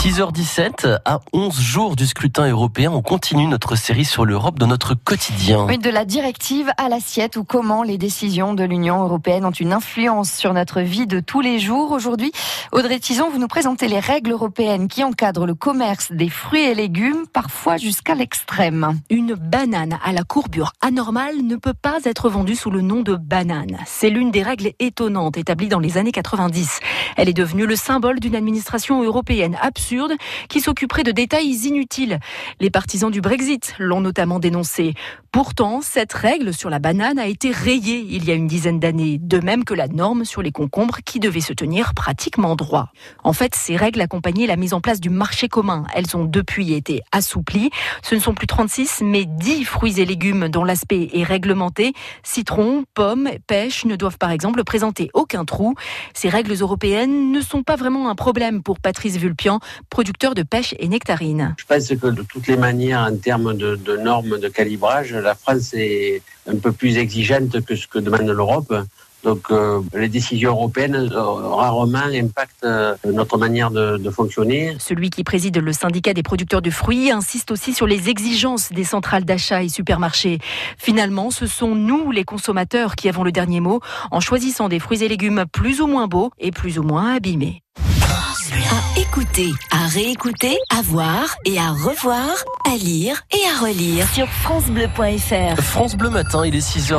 6h17, à 11 jours du scrutin européen, on continue notre série sur l'Europe dans notre quotidien. Oui, de la directive à l'assiette ou comment les décisions de l'Union européenne ont une influence sur notre vie de tous les jours. Aujourd'hui, Audrey Tison, vous nous présentez les règles européennes qui encadrent le commerce des fruits et légumes, parfois jusqu'à l'extrême. Une banane à la courbure anormale ne peut pas être vendue sous le nom de banane. C'est l'une des règles étonnantes établies dans les années 90. Elle est devenue le symbole d'une administration européenne qui s'occuperait de détails inutiles. Les partisans du Brexit l'ont notamment dénoncé. Pourtant, cette règle sur la banane a été rayée il y a une dizaine d'années, de même que la norme sur les concombres qui devait se tenir pratiquement droit. En fait, ces règles accompagnaient la mise en place du marché commun. Elles ont depuis été assouplies. Ce ne sont plus 36, mais 10 fruits et légumes dont l'aspect est réglementé. Citron, pommes, pêche ne doivent par exemple présenter aucun trou. Ces règles européennes ne sont pas vraiment un problème pour Patrice Vulpian, producteur de pêche et nectarines. Je pense que de toutes les manières, en termes de, de normes de calibrage, la France est un peu plus exigeante que ce que demande l'Europe. Donc euh, les décisions européennes euh, rarement impactent euh, notre manière de, de, fonctionner. Celui qui préside le syndicat des producteurs de fruits insiste aussi sur les exigences des centrales d'achat et supermarchés. Finalement, ce sont nous, les consommateurs, qui avons le dernier mot en choisissant des fruits et légumes plus ou moins beaux et plus ou moins abîmés. À écouter, à réécouter, à voir et à revoir, à lire et à relire sur francebleu.fr. France Bleu Matin, il est 6h.